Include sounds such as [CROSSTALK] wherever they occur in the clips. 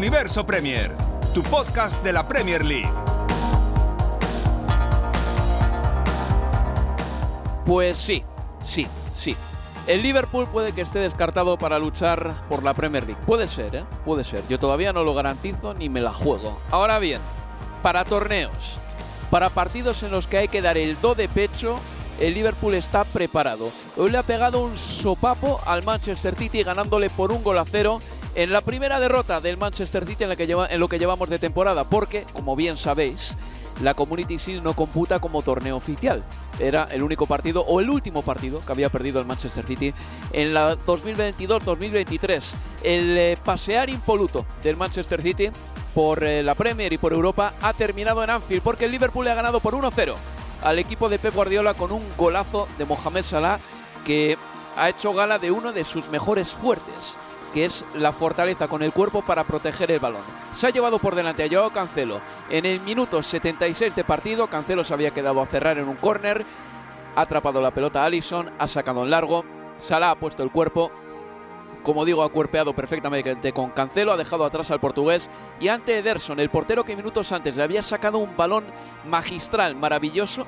Universo Premier, tu podcast de la Premier League. Pues sí, sí, sí. El Liverpool puede que esté descartado para luchar por la Premier League. Puede ser, ¿eh? Puede ser. Yo todavía no lo garantizo ni me la juego. Ahora bien, para torneos, para partidos en los que hay que dar el do de pecho, el Liverpool está preparado. Hoy le ha pegado un sopapo al Manchester City ganándole por un gol a cero en la primera derrota del Manchester City en, la que lo que llevamos de temporada, porque, como bien sabéis, la Community Shield no computa como torneo oficial. Era el único partido o el último partido que había perdido el Manchester City en la 2022-2023. El eh, pasear impoluto del Manchester City por eh, la Premier y por Europa ha terminado en Anfield porque el Liverpool le ha ganado por 1-0 al equipo de Pep Guardiola con un golazo de Mohamed Salah que ha hecho gala de uno de sus mejores fuertes que es la fortaleza con el cuerpo para proteger el balón. Se ha llevado por delante a Joao Cancelo. En el minuto 76 de partido, Cancelo se había quedado a cerrar en un córner, ha atrapado la pelota Allison, ha sacado en largo, Salah ha puesto el cuerpo, como digo, ha cuerpeado perfectamente con Cancelo, ha dejado atrás al portugués y ante Ederson, el portero que minutos antes le había sacado un balón magistral, maravilloso,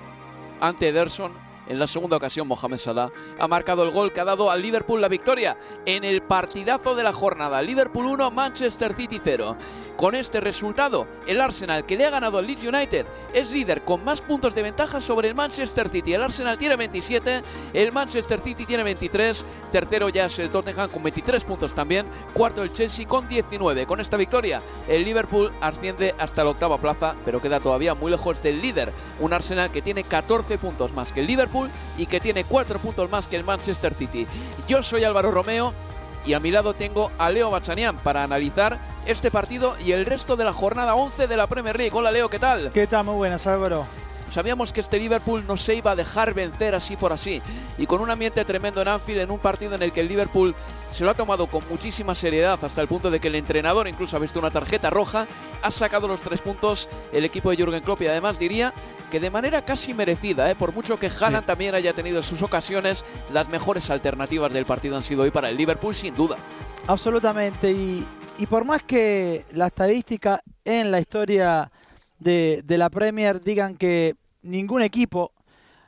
ante Ederson en la segunda ocasión, Mohamed Salah ha marcado el gol que ha dado al Liverpool la victoria en el partidazo de la jornada. Liverpool 1, Manchester City 0. Con este resultado, el Arsenal, que le ha ganado al Leeds United, es líder con más puntos de ventaja sobre el Manchester City. El Arsenal tiene 27, el Manchester City tiene 23, tercero ya es el Tottenham con 23 puntos también, cuarto el Chelsea con 19. Con esta victoria, el Liverpool asciende hasta la octava plaza, pero queda todavía muy lejos del líder, un Arsenal que tiene 14 puntos más que el Liverpool y que tiene 4 puntos más que el Manchester City. Yo soy Álvaro Romeo y a mi lado tengo a Leo Bachanian para analizar este partido y el resto de la jornada 11 de la Premier League. Hola Leo, ¿qué tal? ¿Qué tal? Muy buenas, Álvaro. Sabíamos que este Liverpool no se iba a dejar vencer así por así y con un ambiente tremendo en Anfield en un partido en el que el Liverpool se lo ha tomado con muchísima seriedad hasta el punto de que el entrenador incluso ha visto una tarjeta roja, ha sacado los tres puntos el equipo de Jürgen Klopp y además diría que de manera casi merecida, ¿eh? por mucho que Haaland también haya tenido en sus ocasiones, las mejores alternativas del partido han sido hoy para el Liverpool sin duda. Absolutamente, y, y por más que la estadística en la historia de, de la Premier digan que ningún equipo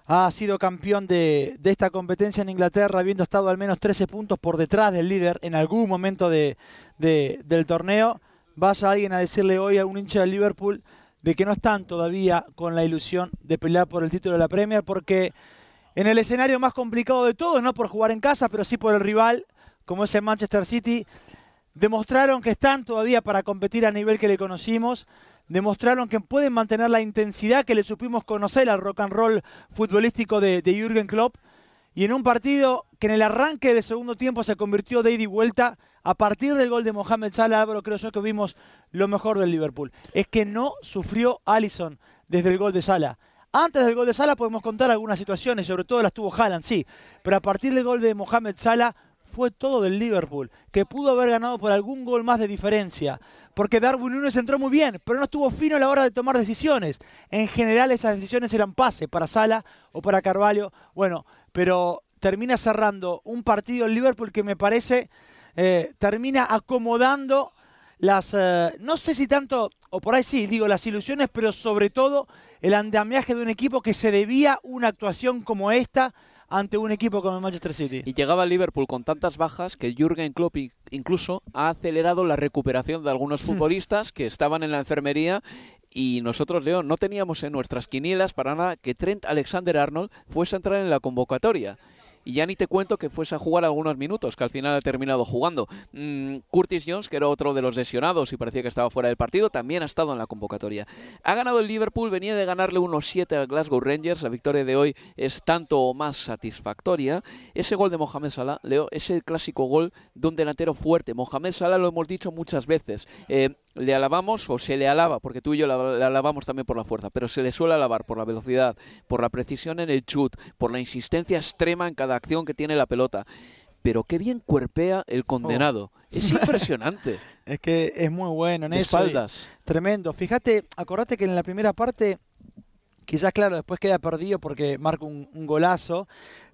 ha sido campeón de, de, esta competencia en Inglaterra, habiendo estado al menos 13 puntos por detrás del líder en algún momento de, de, del torneo. Vaya alguien a decirle hoy a un hincha del Liverpool de que no están todavía con la ilusión de pelear por el título de la Premier, porque en el escenario más complicado de todos, no por jugar en casa, pero sí por el rival, como es el Manchester City, demostraron que están todavía para competir a nivel que le conocimos demostraron que pueden mantener la intensidad que le supimos conocer al rock and roll futbolístico de, de Jürgen Klopp. Y en un partido que en el arranque de segundo tiempo se convirtió de ida y vuelta, a partir del gol de Mohamed Salah, creo yo que vimos lo mejor del Liverpool. Es que no sufrió Allison desde el gol de Salah. Antes del gol de Salah podemos contar algunas situaciones, sobre todo las tuvo Haaland, sí. Pero a partir del gol de Mohamed Salah fue todo del Liverpool, que pudo haber ganado por algún gol más de diferencia porque Darwin Núñez entró muy bien, pero no estuvo fino a la hora de tomar decisiones. En general esas decisiones eran pase para Sala o para Carvalho. Bueno, pero termina cerrando un partido en Liverpool que me parece eh, termina acomodando las, eh, no sé si tanto, o por ahí sí, digo las ilusiones, pero sobre todo el andamiaje de un equipo que se debía una actuación como esta ante un equipo como el Manchester City. Y llegaba Liverpool con tantas bajas que Jürgen Klopp incluso ha acelerado la recuperación de algunos [LAUGHS] futbolistas que estaban en la enfermería y nosotros, Leo, no teníamos en nuestras quinielas para nada que Trent Alexander-Arnold fuese a entrar en la convocatoria. Y ya ni te cuento que fuese a jugar algunos minutos, que al final ha terminado jugando. Mm, Curtis Jones, que era otro de los lesionados y parecía que estaba fuera del partido, también ha estado en la convocatoria. Ha ganado el Liverpool, venía de ganarle unos 7 al Glasgow Rangers. La victoria de hoy es tanto o más satisfactoria. Ese gol de Mohamed Salah, Leo, es el clásico gol de un delantero fuerte. Mohamed Salah lo hemos dicho muchas veces. Eh, le alabamos o se le alaba, porque tú y yo le alabamos también por la fuerza, pero se le suele alabar por la velocidad, por la precisión en el chut, por la insistencia extrema en cada acción que tiene la pelota. Pero qué bien cuerpea el condenado. Es [LAUGHS] impresionante. Es que es muy bueno en De eso. espaldas. Tremendo. Fíjate, acordate que en la primera parte, quizás claro, después queda perdido porque marca un, un golazo,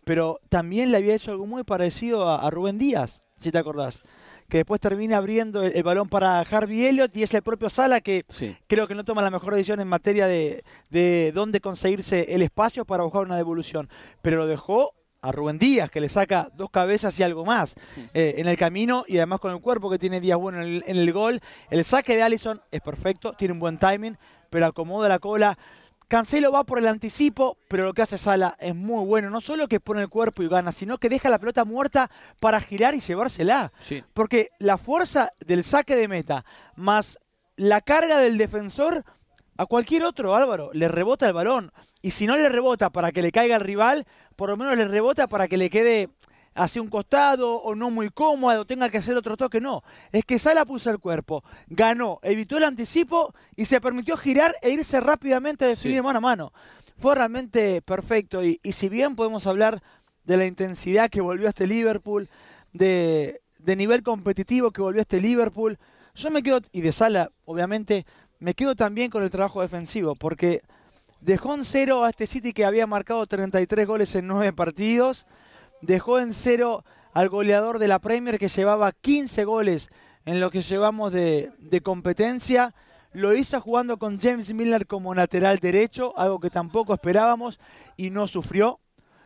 pero también le había hecho algo muy parecido a, a Rubén Díaz, si te acordás. Que después termina abriendo el, el balón para Harvey Elliott y es el propio Sala que Sí. creo que no toma la mejor decisión en materia de, de dónde conseguirse el espacio para buscar una devolución. Pero lo dejó a Rubén Díaz, que le saca dos cabezas y algo más eh, en el camino y además con el cuerpo que tiene Díaz bueno en el, en el gol. El saque de Allison es perfecto, tiene un buen timing, pero acomoda la cola. Cancelo va por el anticipo, pero lo que hace Sala es muy bueno. No solo que pone el cuerpo y gana, sino que deja la pelota muerta para girar y llevársela. Sí. Porque la fuerza del saque de meta más la carga del defensor a cualquier otro, Álvaro, le rebota el balón. Y si no le rebota para que le caiga al rival, por lo menos le rebota para que le quede hacia un costado o no muy cómodo, tenga que hacer otro toque. No, es que Sala puso el cuerpo, ganó, evitó el anticipo y se permitió girar e irse rápidamente a definir Sí. mano a mano. Fue realmente perfecto. Y, y si bien podemos hablar de la intensidad que volvió a este Liverpool, de, de nivel competitivo que volvió a este Liverpool, yo me quedo, y de Sala, obviamente, me quedo también con el trabajo defensivo, porque dejó en cero a este City que había marcado 33 goles en 9 partidos, dejó en cero al goleador de la Premier que llevaba 15 goles en lo que llevamos de, competencia, lo hizo jugando con James Miller como lateral derecho, algo que tampoco esperábamos y no sufrió.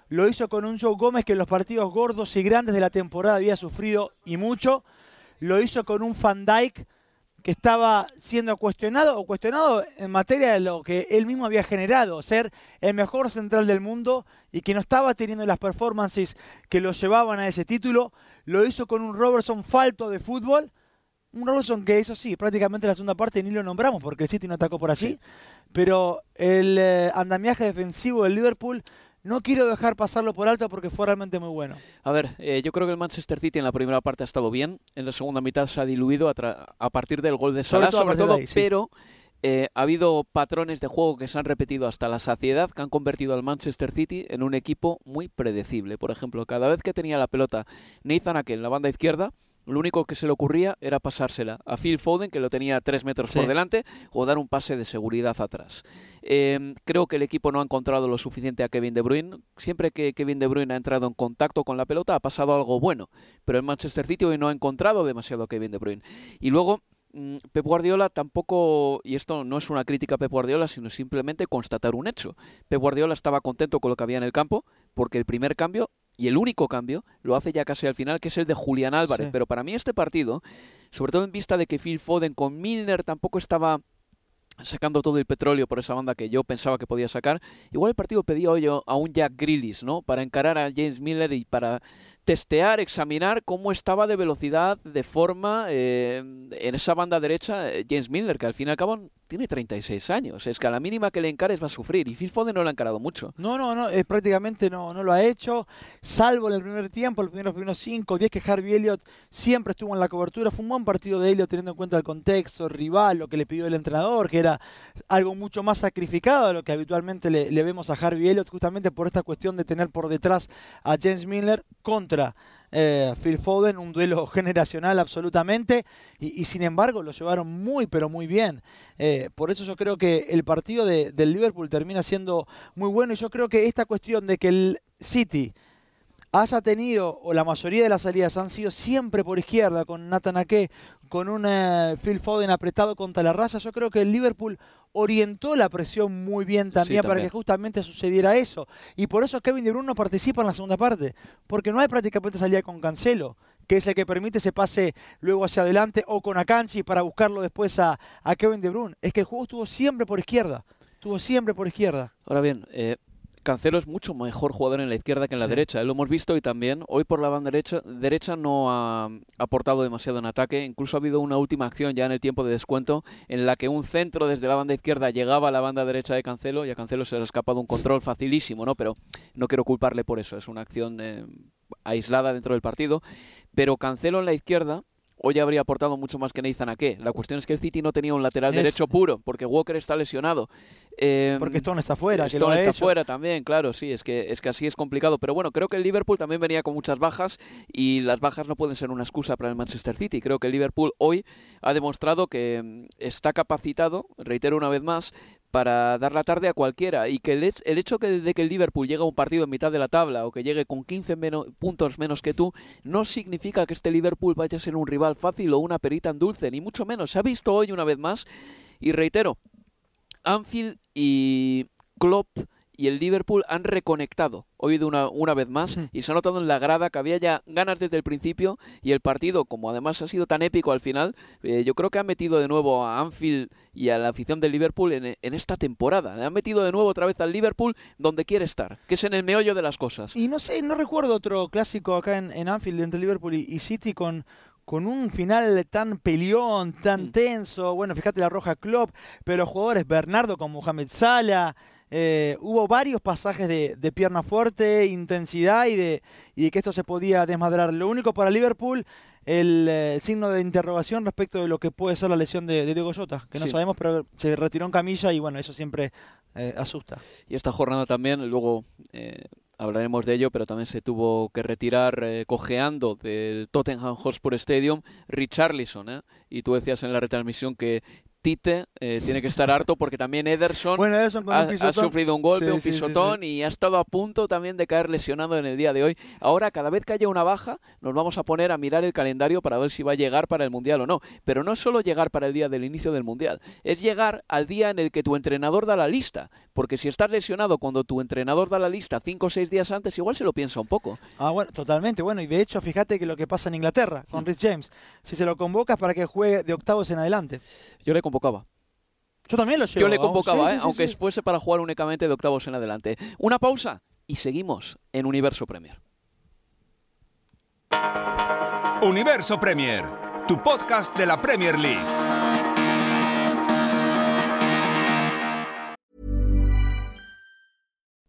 Lo hizo con un Joe Gómez que en los partidos gordos y grandes de la temporada había sufrido y mucho. Lo hizo con un Van Dyke que estaba siendo cuestionado o cuestionado en materia de lo que él mismo había generado, ser el mejor central del mundo y que no estaba teniendo las performances que lo llevaban a ese título. Lo hizo con un Robertson falto de fútbol. Un Robertson que eso sí, prácticamente en la segunda parte ni lo nombramos porque el City no atacó por allí. Pero el eh, andamiaje defensivo del Liverpool no quiero dejar pasarlo por alto porque fue realmente muy bueno. A ver, eh, yo creo que el Manchester City en la primera parte ha estado bien, en la segunda mitad se ha diluido a, tra- a partir del gol de Sobre Salah, todo sobre todo, ahí, sí. pero eh, ha habido patrones de juego que se han repetido hasta la saciedad, que han convertido al Manchester City en un equipo muy predecible. Por ejemplo, cada vez que tenía la pelota Nathan Ake en la banda izquierda, lo único que se le ocurría era pasársela a Phil Foden, que lo tenía tres metros Sí. por delante, o dar un pase de seguridad atrás. Eh, creo que el equipo no ha encontrado lo suficiente a Kevin De Bruyne. Siempre que Kevin De Bruyne ha entrado en contacto con la pelota ha pasado algo bueno, pero el Manchester City hoy no ha encontrado demasiado a Kevin De Bruyne. Y luego mm, Pep Guardiola tampoco, y esto no es una crítica a Pep Guardiola, sino simplemente constatar un hecho. Pep Guardiola estaba contento con lo que había en el campo, porque el primer cambio y el único cambio lo hace ya casi al final, que es el de Julián Álvarez. Sí. Pero para mí este partido, sobre todo en vista de que Phil Foden con Milner tampoco estaba sacando todo el petróleo por esa banda que yo pensaba que podía sacar. Igual el partido pedía hoy a un Jack Grealish, ¿no? Para encarar a James Miller y para testear, examinar cómo estaba de velocidad, de forma eh, en esa banda derecha eh, James Miller, que al fin y al cabo tiene 36 años. Es que a la mínima que le encares va a sufrir. Y Phil Foden no lo ha encarado mucho. No, no, no, eh, prácticamente no, no lo ha hecho, salvo en el primer tiempo, los primeros, primeros 5, 10 que Harvey Elliott siempre estuvo en la cobertura. Fue un buen partido de Elliott teniendo en cuenta el contexto, el rival, lo que le pidió el entrenador, que era algo mucho más sacrificado de lo que habitualmente le, le vemos a Harvey Elliott, justamente por esta cuestión de tener por detrás a James Miller contra eh, Phil Foden, un duelo [LAUGHS] generacional absolutamente, y, y sin embargo lo llevaron muy, pero muy bien. Eh, por eso yo creo que el partido de- del Liverpool termina siendo muy bueno, y yo creo que esta cuestión de que el City haya tenido, o la mayoría de las salidas han sido siempre por izquierda, con Nathan Ake, con un eh, Phil Foden apretado contra la raza, yo creo que el Liverpool orientó la presión muy bien también, para también. que justamente sucediera eso. Y por eso Kevin De Bruyne no participa en la segunda parte, porque no hay prácticamente salida con Cancelo, que es el que permite ese pase luego hacia adelante, o con Akanji para buscarlo después a, a Kevin De Bruyne. Es que el juego estuvo siempre por izquierda, estuvo siempre por izquierda. Ahora bien, eh, Cancelo es mucho mejor jugador en la izquierda que en la Sí. derecha. eh, Lo hemos visto y también hoy por la banda derecha, derecha no ha aportado demasiado en ataque. Incluso ha habido una última acción ya en el tiempo de descuento en la que un centro desde la banda izquierda llegaba a la banda derecha de Cancelo y a Cancelo se le ha escapado un control facilísimo, ¿no? Pero no quiero culparle por eso. Es una acción eh, aislada dentro del partido. Pero Cancelo en la izquierda hoy habría aportado mucho más que Nathan Ake. La cuestión es que el City no tenía un lateral derecho puro porque Walker está lesionado. Eh, Porque Stone está fuera, que lo Stone ha está hecho. fuera también, claro, sí, es que, es que así es complicado. Pero bueno, creo que el Liverpool también venía con muchas bajas y las bajas no pueden ser una excusa para el Manchester City. Creo que el Liverpool hoy ha demostrado que mm, está capacitado, reitero una vez más, para dar la tarde a cualquiera y que el, hech- el hecho que, de que el Liverpool llegue a un partido en mitad de la tabla o que llegue con 15 meno- puntos menos que tú no significa que este Liverpool vaya a ser un rival fácil o una perita en dulce, ni mucho menos. Se ha visto hoy una vez más y reitero, Anfield y Klopp y el Liverpool han reconectado hoy de una, una vez más y se ha notado en la grada que había ya ganas desde el principio y el partido, como además ha sido tan épico al final, eh, yo creo que ha metido de nuevo a Anfield y a la afición del Liverpool en, en esta temporada. Le han metido de nuevo otra vez al Liverpool donde quiere estar, que es en el meollo de las cosas. Y no sé, no recuerdo otro clásico acá en, en Anfield entre Liverpool y, y City con, con un final tan peleón, tan Mm. tenso. Bueno, fíjate la roja Klopp, pero los jugadores Bernardo con Mohamed Salah. Eh, hubo varios pasajes de, de pierna fuerte, intensidad y de, y de que esto se podía desmadrar. Lo único para Liverpool, el, eh, signo de interrogación respecto de lo que puede ser la lesión de, de Diego Jota, que no Sí. sabemos, pero se retiró en camilla y bueno, eso siempre eh, asusta. Y esta jornada también, luego eh, hablaremos de ello, pero también se tuvo que retirar eh, cojeando del Tottenham Hotspur Stadium Richarlison. ¿eh? Y tú decías en la retransmisión que Tite eh, tiene que estar harto porque también Ederson Bueno, Ederson con ha, sufrido un golpe, Sí, un sí, sí, sí. pisotón y ha estado a punto también de caer lesionado en el día de hoy. Ahora, cada vez que haya una baja, nos vamos a poner a mirar el calendario para ver si va a llegar para el Mundial o no. Pero no es solo llegar para el día del inicio del Mundial, es llegar al día en el que tu entrenador da la lista. Porque si estás lesionado cuando tu entrenador da la lista cinco o seis días antes, igual se lo piensa un poco. Ah, bueno, totalmente. Bueno, y de hecho, fíjate que lo que pasa en Inglaterra con Rich James, si se lo convocas para que juegue de octavos en adelante. Yo le convocaba. Yo también lo llevo. Yo le convocaba, Sí, ¿eh? sí, sí, aunque sí. fuese para jugar únicamente de octavos en adelante. Una pausa y seguimos en Universo Premier. Universo Premier, tu podcast de la Premier League.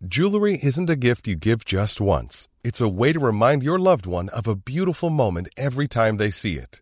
Jewelry isn't a gift you give just once. It's a way to remind your loved one of a beautiful moment every time they see it.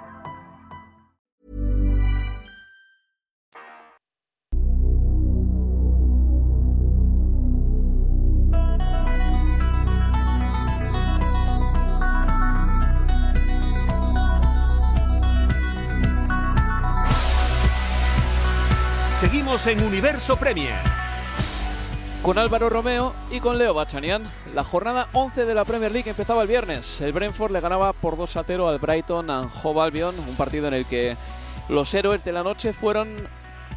En Universo Premier. Con Álvaro Romeo y con Leo Bachanian. La jornada 11 de la Premier League empezaba el viernes. El Brentford le ganaba por 2 a 0 al Brighton and Hove Albion, un partido en el que los héroes de la noche fueron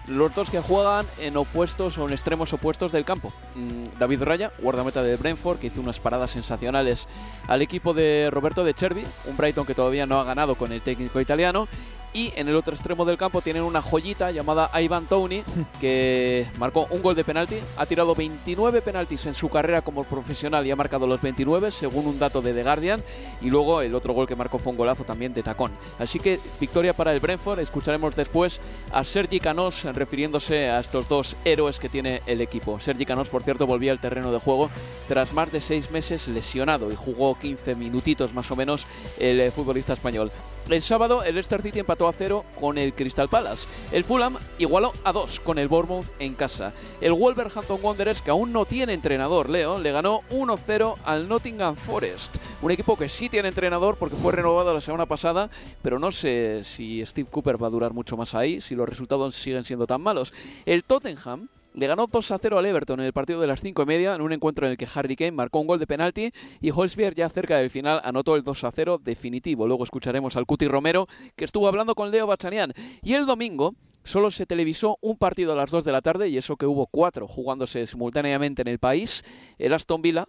los dos que juegan en opuestos o en extremos opuestos del campo. Mm, David Raya, guardameta del Brentford, que hizo unas paradas sensacionales al equipo de Roberto de Chervi, un Brighton que todavía no ha ganado con el técnico italiano, y en el otro extremo del campo tienen una joyita llamada Ivan Tony, [LAUGHS] que marcó un gol de penalti. Ha tirado 29 penaltis en su carrera como profesional y ha marcado los 29, según un dato de The Guardian. Y luego el otro gol que marcó fue un golazo también de tacón. Así que victoria para el Brentford. Escucharemos después a Sergi Canós refiriéndose a estos dos héroes que tiene el equipo. Sergi Canós, por cierto, volvía al terreno de juego tras más de seis meses lesionado y jugó 15 minutitos más o menos el eh, futbolista español. El sábado el Leicester City empató a cero con el Crystal Palace. El Fulham igualó a dos con el Bournemouth en casa. El Wolverhampton Wanderers, que aún no tiene entrenador, Leo, le ganó 1-0 al Nottingham Forest. Un equipo que sí tiene entrenador porque fue renovado la semana pasada, pero no sé si Steve Cooper va a durar mucho más ahí, si los resultados siguen siendo tan malos. El Tottenham le ganó 2 a 0 al Everton en el partido de las 5 y media, en un encuentro en el que Harry Kane marcó un gol de penalti y Holzbier ya cerca del final anotó el 2 a 0 definitivo. Luego escucharemos al Cuti Romero que estuvo hablando con Leo Bachanian. Y el domingo solo se televisó un partido a las 2 de la tarde y eso que hubo cuatro jugándose simultáneamente en el país. El Aston Villa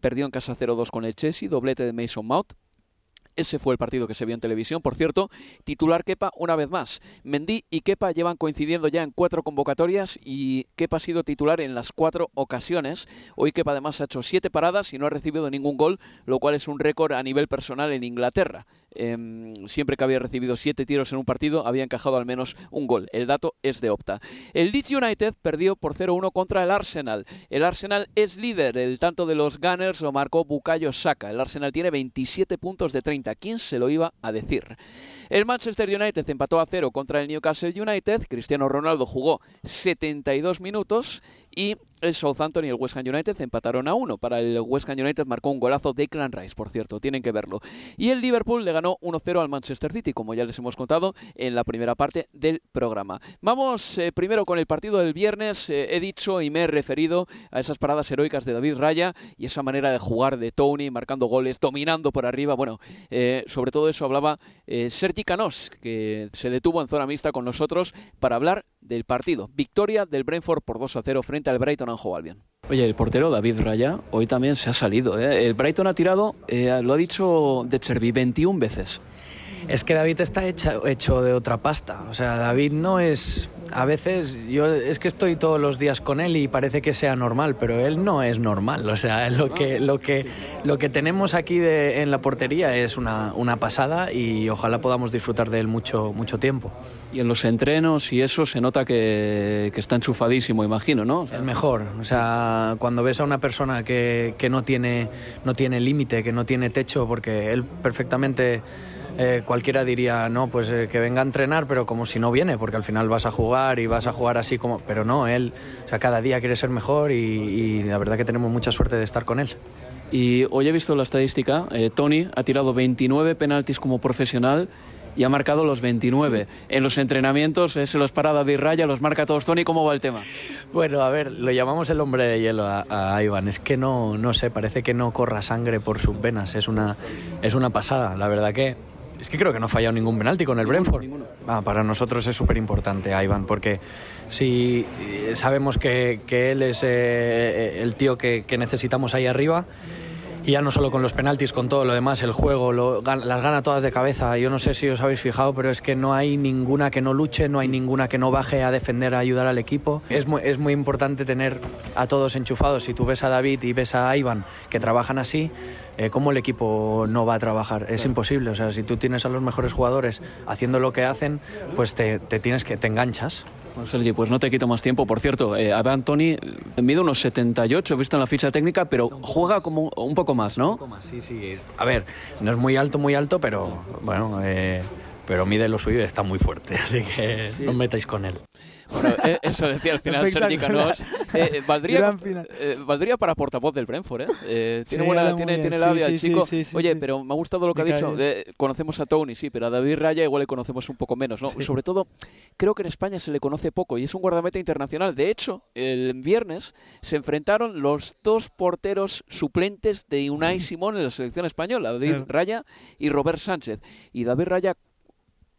perdió en casa 0-2 con el Chelsea, doblete de Mason Mount. Ese fue el partido que se vio en televisión. Por cierto, titular Kepa una vez más. Mendy y Kepa llevan coincidiendo ya en cuatro convocatorias y Kepa ha sido titular en las cuatro ocasiones. Hoy Kepa además ha hecho siete paradas y no ha recibido ningún gol, lo cual es un récord a nivel personal en Inglaterra. Em, siempre que había recibido siete tiros en un partido, había encajado al menos un gol. El dato es de Opta. El Leeds United perdió por 0-1 contra el Arsenal. El Arsenal es líder. El tanto de los Gunners lo marcó Bukayo Saka. El Arsenal tiene 27 puntos de 30. ¿Quién se lo iba a decir? El Manchester United empató a cero contra el Newcastle United. Cristiano Ronaldo jugó 72 minutos y el Southampton y el West Ham United empataron a uno. Para el West Ham United marcó un golazo de Clan Rice, por cierto, tienen que verlo. Y el Liverpool le ganó 1-0 al Manchester City, como ya les hemos contado en la primera parte del programa. Vamos eh, primero con el partido del viernes. Eh, he dicho y me he referido a esas paradas heroicas de David Raya y esa manera de jugar de Tony, marcando goles, dominando por arriba. Bueno, eh, sobre todo eso hablaba Sergi Canós, que se detuvo en zona mixta con nosotros para hablar del partido. Victoria del Brentford por 2 a 0 frente al Brighton Oye, el portero David Raya hoy también se ha salido. ¿eh? El Brighton ha tirado, eh, lo ha dicho de Chervi, 21 veces. Es que David está hecho de otra pasta. O sea, David no es a veces yo es que estoy todos los días con él y parece que sea normal, pero él no es normal. O sea, lo que, lo que, lo que tenemos aquí de, en la portería es una, una, pasada y ojalá podamos disfrutar de él mucho, mucho tiempo. Y en los entrenos y eso se nota que, que está enchufadísimo, imagino, ¿no? El mejor. O sea, cuando ves a una persona que, que no tiene, no tiene límite, que no tiene techo, porque él perfectamente eh, cualquiera diría, no, pues eh, que venga a entrenar, pero como si no viene, porque al final vas a jugar y vas a jugar así como... Pero no, él, o sea, cada día quiere ser mejor y, la verdad que tenemos mucha suerte de estar con él. Y hoy he visto la estadística, eh, Tony ha tirado 29 penaltis como profesional y ha marcado los 29. En los entrenamientos se los para de raya, los marca todos. Tony, ¿cómo va el tema? Bueno, a ver, lo llamamos el hombre de hielo a, Iván. Es que no, no sé, parece que no corra sangre por sus venas. Es una, es una pasada. La verdad que es que creo que no ha fallado ningún penalti con el Brentford. Ah, para nosotros es súper importante, Ivan, porque si eh, sabemos que, él es eh, el tío que, necesitamos ahí arriba, y ya no solo con los penaltis, con todo lo demás, el juego, las gana todas de cabeza. Yo no sé si os habéis fijado, pero es que no hay ninguna que no luche, no hay ninguna que no baje a defender, a ayudar al equipo. Es muy, es muy importante tener a todos enchufados. Si tú ves a David y ves a Ivan que trabajan así, eh, ¿cómo el equipo no va a trabajar? Es imposible. O sea, si tú tienes a los mejores jugadores haciendo lo que hacen, pues te, tienes que te enganchas. Bueno, Sergi, pues no te quito más tiempo. Por cierto, eh, Tony mide unos 78, he visto en la ficha técnica, pero juega como un poco más, ¿no? Un poco más, sí, sí. A ver, no es muy alto, muy alto, pero bueno, eh, pero mide lo suyo y está muy fuerte, [LAUGHS] así que no os metáis con él. Bueno, eh, eso decía al final Sergi Canós. Eh, eh, valdría, eh, valdría para portavoz del Brentford, ¿eh? Eh, tiene Sí, buena, tiene, tiene labia sí, el chico. sí, Oye, pero me ha gustado lo que ha Me cae dicho. de- conocemos a Tony, sí, pero a David Raya igual le conocemos un poco menos, ¿no? Sobre todo, creo que en España se le conoce poco y es un guardameta internacional. De hecho, el viernes se enfrentaron los dos porteros suplentes de Unai [LAUGHS] Simón en la selección española, David. Raya y Robert Sánchez. Y David Raya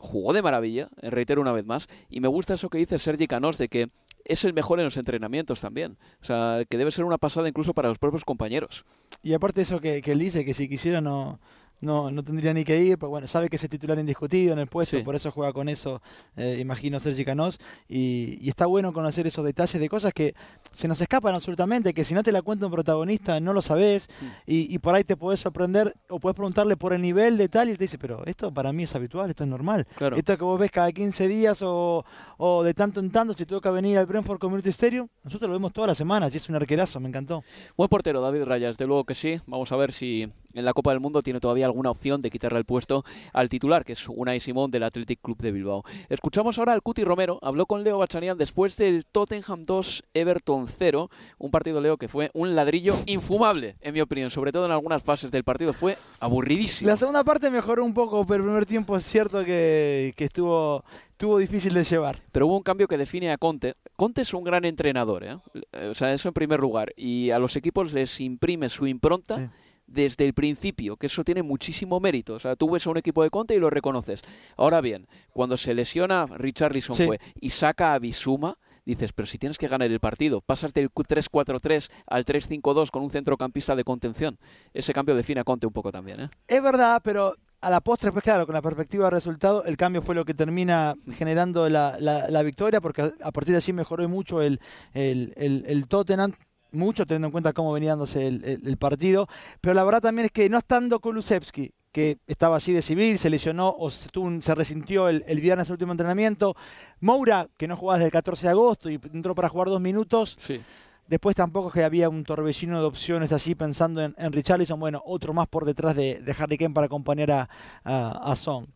jugó de maravilla, eh, reitero una vez más, y me gusta eso que dice Sergi Canós de que es el mejor en los entrenamientos también. O sea, que debe ser una pasada incluso para los propios compañeros. Y aparte eso que, que él dice, que si quisiera no, no, no tendría ni que ir, pues bueno, sabe que es el titular indiscutido en el puesto, Sí. por eso juega con eso, eh, imagino Sergi Canós, y, y está bueno conocer esos detalles de cosas que se nos escapan absolutamente, que si no te la cuenta un protagonista no lo sabes, y, y por ahí te podés sorprender, o podés preguntarle por el nivel de tal, y te dice, pero esto para mí es habitual, esto es normal. Claro. Esto que vos ves cada 15 días o, o de tanto en tanto, si toca venir al Brentford Community Stadium, nosotros lo vemos todas las semanas, y es un arquerazo, me encantó. Buen portero, David Raya, desde luego que sí. Vamos a ver si en la Copa del Mundo tiene todavía alguna opción de quitarle el puesto al titular, que es Unai Simón del Athletic Club de Bilbao. Escuchamos ahora al Cuti Romero, habló con Leo Bachanian después del Tottenham 2, Everton 0, un partido, Leo, que fue un ladrillo infumable, en mi opinión, sobre todo en algunas fases del partido, fue aburridísimo. La segunda parte mejoró un poco, pero el primer tiempo es cierto que, que estuvo, estuvo difícil de llevar. Pero hubo un cambio que define a Conte. Conte es un gran entrenador, ¿eh? Eh, o sea, eso en primer lugar. Y a los equipos les imprime su impronta Sí. Desde el principio, que eso tiene muchísimo mérito. O sea, tú ves a un equipo de Conte y lo reconoces. Ahora bien, cuando se lesiona Richarlison Sí. fue y saca a Bisuma, dices, pero si tienes que ganar el partido, pasas del 3-4-3 al 3-5-2 con un centrocampista de contención. Ese cambio define a Conte un poco también, ¿eh? Es verdad, pero a la postre, pues claro, con la perspectiva de resultado, el cambio fue lo que termina generando la, la- la victoria, porque a- a partir de allí mejoró mucho el, el, el- el Tottenham, mucho teniendo en cuenta cómo venía dándose el, el- el partido. Pero la verdad también es que no estando Kulusevski, que estaba allí de civil, se lesionó o se, tuvo un- se resintió el, el viernes el último entrenamiento. Moura, que no jugaba desde el 14 de agosto y entró para jugar dos minutos. Sí. Después tampoco es que había un torbellino de opciones así pensando en, en Richarlison. Bueno, otro más por detrás de, de Harry Kane para acompañar a, a, a Son.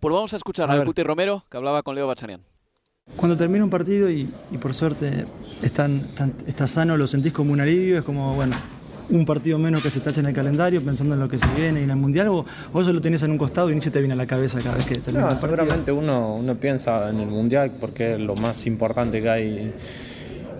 Pues vamos a escuchar A a. Cuti Romero, que hablaba con Leo Bachanian. Cuando termina un partido y, y por suerte están, están- está sano, lo sentís como un alivio, es como, bueno, un partido menos que se tacha en el calendario pensando en lo que se viene y en el Mundial, o vos lo tenés en un costado y ni se te viene a la cabeza cada vez que termina No, el partido. seguramente uno, uno piensa en el mundial porque es lo más importante que hay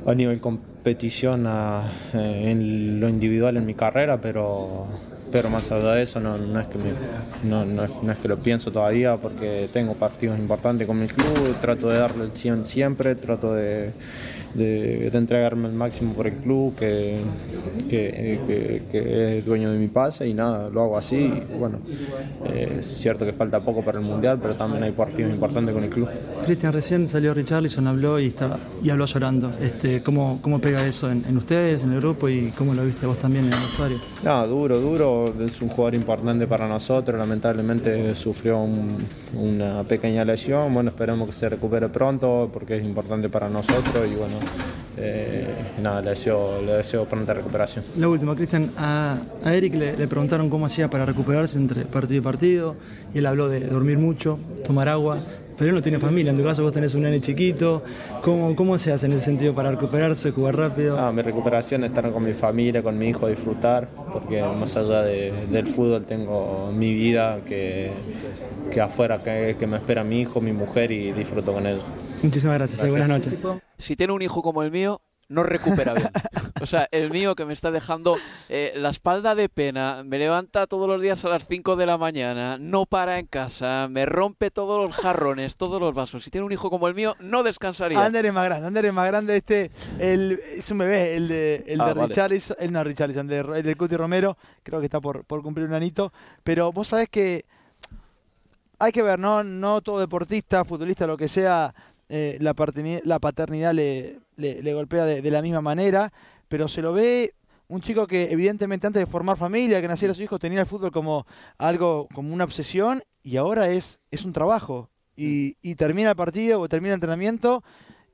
a nivel competición a- eh, en lo individual en mi carrera, pero, pero más allá de eso no, no es que me- no, no es, que lo pienso todavía porque tengo partidos importantes con mi club, trato de darle el 100 siempre, trato de, de- de entregarme el máximo por el club que, que, que- que es dueño de mi pase y nada, lo hago así. y bueno, eh, es cierto que falta poco para el mundial, pero también hay partidos importantes con el club. Cristian recién salió Richarlison, habló y estaba y habló llorando. Este, ¿cómo, ¿Cómo pega eso en, en ustedes, en el grupo y cómo lo viste vos también en el vestuario? No, duro, duro. Es un jugador importante para nosotros. Lamentablemente sufrió un- una pequeña lesión. Bueno, esperemos que se recupere pronto porque es importante para nosotros y bueno, eh, nada, le deseo, le deseo pronta recuperación. La última, Cristian, a, a Eric le, le preguntaron cómo hacía para recuperarse entre partido y partido, y él habló de dormir mucho, tomar agua, pero él no tiene familia, en tu caso vos tenés un nene chiquito, ¿cómo, cómo se hace en ese sentido para recuperarse, jugar rápido? Ah, mi recuperación es estar con mi familia, con mi hijo, disfrutar, porque más allá de- del fútbol tengo mi vida que, que afuera, que, que me espera mi hijo, mi mujer y disfruto con ellos. Muchísimas gracias, y buenas noches. si tiene un hijo como el mío, no recupera bien. O sea, el mío que me está dejando eh, la espalda de pena, me levanta todos los días a las 5 de la mañana, no para en casa, me rompe todos los jarrones, todos los vasos. Si tiene un hijo como el mío, no descansaría. Ander es más grande, Ander es más grande. Este, el, es un bebé, el de, el Ah, de vale. Richarlison, el no Richarlison, de, el del Cuti Romero, creo que está por, por cumplir un anito. Pero vos sabés que hay que ver, ¿no? No todo deportista, futbolista, lo que sea, eh, la, paternidad, la paternidad le, le- le golpea de, de la misma manera, pero se lo ve un chico que evidentemente antes de formar familia, que naciera su hijo, tenía el fútbol como algo, como una obsesión, y ahora es, es un trabajo. Y, y termina el partido o termina el entrenamiento,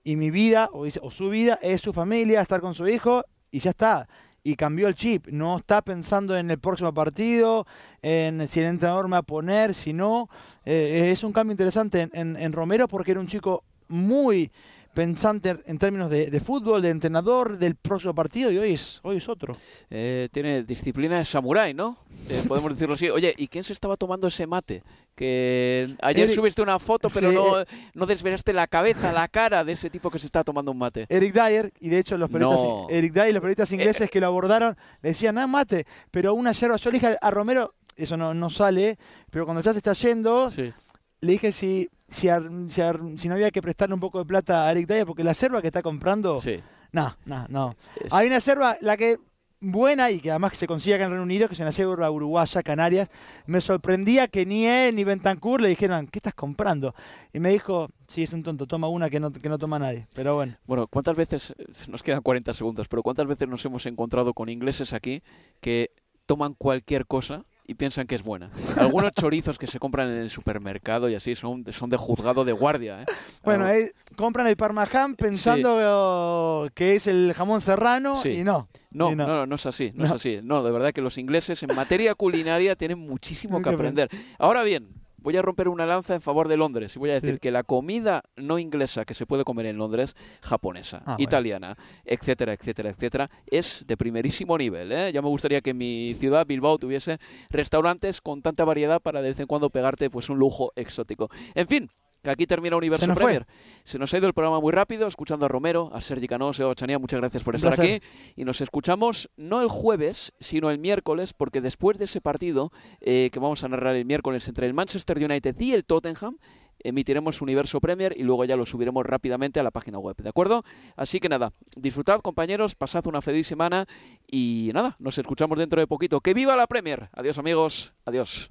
y mi vida, o, dice- o su vida, es su familia, estar con su hijo, y ya está. y cambió el chip. No está pensando en el próximo partido, en si el entrenador me va a poner, si no. Eh, es un cambio interesante en, en- en Romero porque era un chico muy pensante en términos de, de fútbol, de entrenador, del próximo partido y hoy es, hoy es otro. Eh, tiene disciplina de samurái, ¿no? Eh, podemos decirlo así. Oye, ¿y quién se estaba tomando ese mate? Que ayer Eric- subiste una foto, pero Sí, no, eh. no desvelaste la cabeza, la cara de ese tipo que se está tomando un mate. Eric Dyer, y de hecho los periodistas, No. Eric Dyer los periodistas ingleses que lo abordaron le decían, ah, mate, pero una yerba. Yo le dije a Romero, eso no, no sale, pero cuando ya se está yendo, Sí. le dije si, si, ar- si, ar- si no había que prestarle un poco de plata a Eric Dyer, porque la yerba que está comprando, Sí. no, no, no. Es- Hay una yerba, la que buena y que además se consigue acá en Reino Unido, que es una yerba uruguaya, Canarias. Me sorprendía que ni él ni Bentancur le dijeran, ¿qué estás comprando? Y me dijo, sí, es un tonto, toma una que no, que no toma nadie. Pero bueno. Bueno, ¿cuántas veces, nos quedan 40 segundos, pero cuántas veces nos hemos encontrado con ingleses aquí que toman cualquier cosa y piensan que es buena? Algunos chorizos que se compran en el supermercado y así son, son de juzgado de guardia. ¿eh? Bueno, eh, compran el parmaján pensando oh, que es el jamón serrano Sí. y no. No, no, no, no es así, no, es No. así. No, de verdad que los ingleses en materia culinaria tienen muchísimo que aprender. Ahora bien, voy a romper una lanza en favor de Londres y voy a decir Sí. que la comida no inglesa que se puede comer en Londres, japonesa, Ah, bueno. italiana, etcétera, etcétera, etcétera, es de primerísimo nivel. ¿eh? Ya me gustaría que mi ciudad, Bilbao, tuviese restaurantes con tanta variedad para de vez en cuando pegarte pues un lujo exótico. En fin. Que aquí termina Universo fue. Premier. Se nos ha ido el programa muy rápido, escuchando a Romero, a Sergi Cano, Seba Chanía, muchas gracias por estar aquí. Y nos escuchamos no el jueves, sino el miércoles, porque después de ese partido eh, que vamos a narrar el miércoles entre el Manchester United y el Tottenham, emitiremos Universo Premier y luego ya lo subiremos rápidamente a la página web, ¿de acuerdo? Así que nada, disfrutad compañeros, pasad una feliz semana y nada, nos escuchamos dentro de poquito. ¡Que viva la Premier! Adiós amigos, adiós.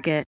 Target.